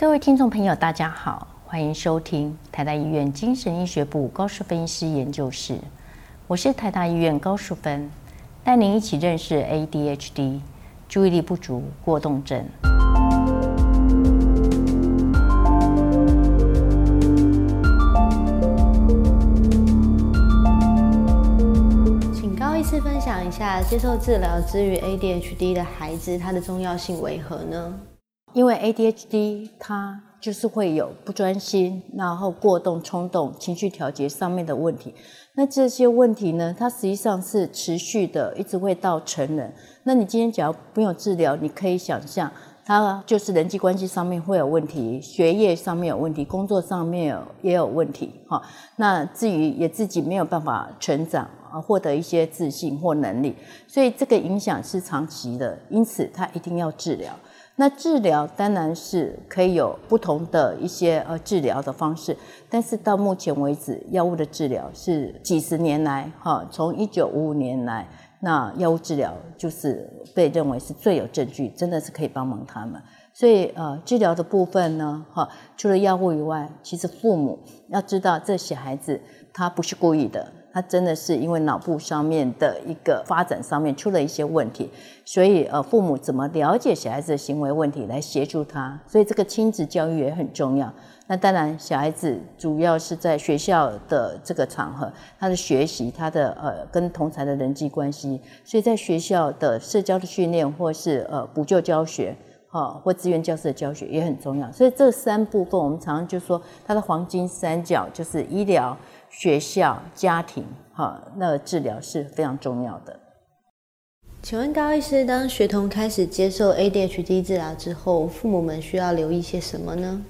各位听众朋友，大家好，欢迎收听台大医院精神医学部高淑芬医师研究室，我是台大医院高淑芬，带您一起认识 ADHD 注意力不足过动症。请高医师分享一下，接受治疗之于 ADHD 的孩子，它的重要性为何呢？因为 ADHD 它就是会有不专心，然后过动、冲动、情绪调节上面的问题。那这些问题呢，它实际上是持续的，一直会到成人。那你今天只要不用治疗，你可以想象，他就是人际关系上面会有问题，学业上面有问题，工作上面也有问题。哈，那至于也自己没有办法成长啊，获得一些自信或能力，所以这个影响是长期的，因此他一定要治疗。那治疗当然是可以有不同的一些呃治疗的方式，但是到目前为止，药物的治疗是几十年来哈，从一九五五年来，那药物治疗就是被认为是最有证据，真的是可以帮忙他们。所以呃，治疗的部分呢，哈，除了药物以外，其实父母要知道这些孩子他不是故意的。他真的是因为脑部上面的一个发展上面出了一些问题，所以呃，父母怎么了解小孩子的行为问题来协助他？所以这个亲子教育也很重要。那当然，小孩子主要是在学校的这个场合，他的学习，他的呃跟同才的人际关系，所以在学校的社交的训练，或是呃补救教学，哈，或资源教室的教学也很重要。所以这三部分，我们常常就说，它的黄金三角就是医疗。学校、家庭，哈，那治疗是非常重要的。请问高医师，当学童开始接受 ADHD 治疗之后，父母们需要留意些什么呢？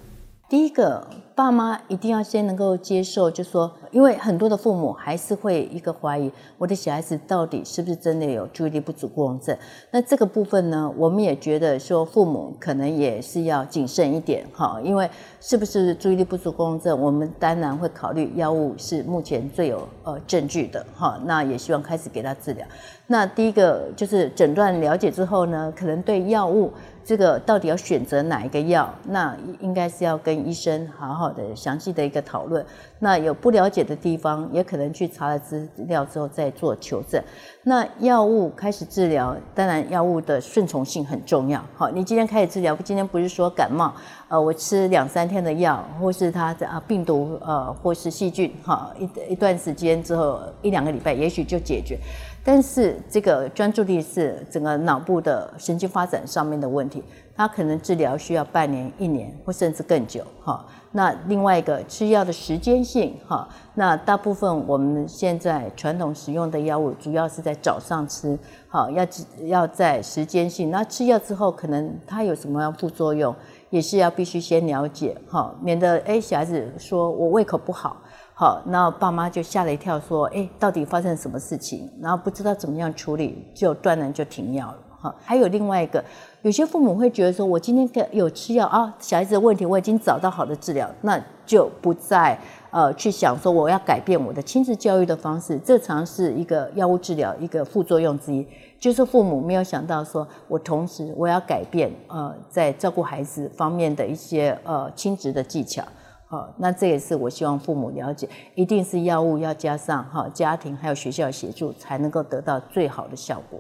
第一个，爸妈一定要先能够接受，就说，因为很多的父母还是会一个怀疑，我的小孩子到底是不是真的有注意力不足过动症？那这个部分呢，我们也觉得说，父母可能也是要谨慎一点，哈，因为是不是注意力不足过动症，我们当然会考虑药物是目前最有呃证据的，哈，那也希望开始给他治疗。那第一个就是诊断了解之后呢，可能对药物。这个到底要选择哪一个药？那应该是要跟医生好好的详细的一个讨论。那有不了解的地方，也可能去查了资料之后再做求证。那药物开始治疗，当然药物的顺从性很重要。好，你今天开始治疗，今天不是说感冒，呃，我吃两三天的药，或是它的啊病毒呃或是细菌，哈，一一段时间之后一两个礼拜，也许就解决。但是这个专注力是整个脑部的神经发展上面的问题，它可能治疗需要半年、一年或甚至更久，哈。那另外一个吃药的时间性，哈，那大部分我们现在传统使用的药物，主要是在早上吃，好，要要在时间性。那吃药之后，可能它有什么样副作用，也是要必须先了解，哈，免得哎小孩子说我胃口不好。好，那爸妈就吓了一跳，说：“哎，到底发生什么事情？”然后不知道怎么样处理，就断然就停药了。哈，还有另外一个，有些父母会觉得说：“我今天有吃药啊，小孩子的问题我已经找到好的治疗，那就不再呃去想说我要改变我的亲子教育的方式。”这常是一个药物治疗一个副作用之一，就是父母没有想到说，我同时我要改变呃在照顾孩子方面的一些呃亲子的技巧。好，那这也是我希望父母了解，一定是药物要加上哈家庭还有学校协助，才能够得到最好的效果。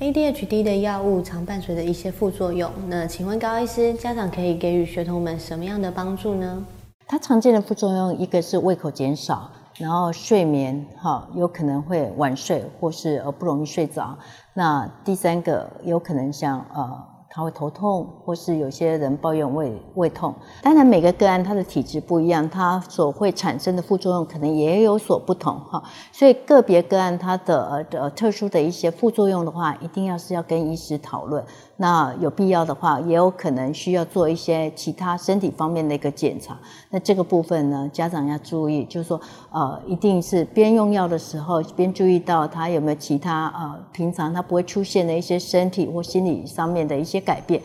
ADHD 的药物常伴随着一些副作用，那请问高医师，家长可以给予学童们什么样的帮助呢？它常见的副作用，一个是胃口减少，然后睡眠哈有可能会晚睡或是呃不容易睡着，那第三个有可能像呃。他会头痛，或是有些人抱怨胃胃痛。当然，每个个案他的体质不一样，他所会产生的副作用可能也有所不同哈。所以个别个案它的呃特殊的一些副作用的话，一定要是要跟医师讨论。那有必要的话，也有可能需要做一些其他身体方面的一个检查。那这个部分呢，家长要注意，就是说，呃，一定是边用药的时候，边注意到他有没有其他呃平常他不会出现的一些身体或心理上面的一些改变。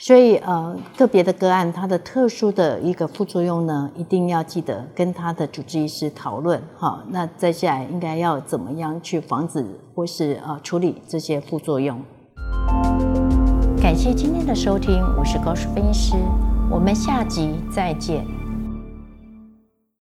所以，呃，个别的个案，它的特殊的一个副作用呢，一定要记得跟他的主治医师讨论。哈，那接下来应该要怎么样去防止或是呃处理这些副作用？感谢今天的收听，我是高淑分析师。我们下集再见。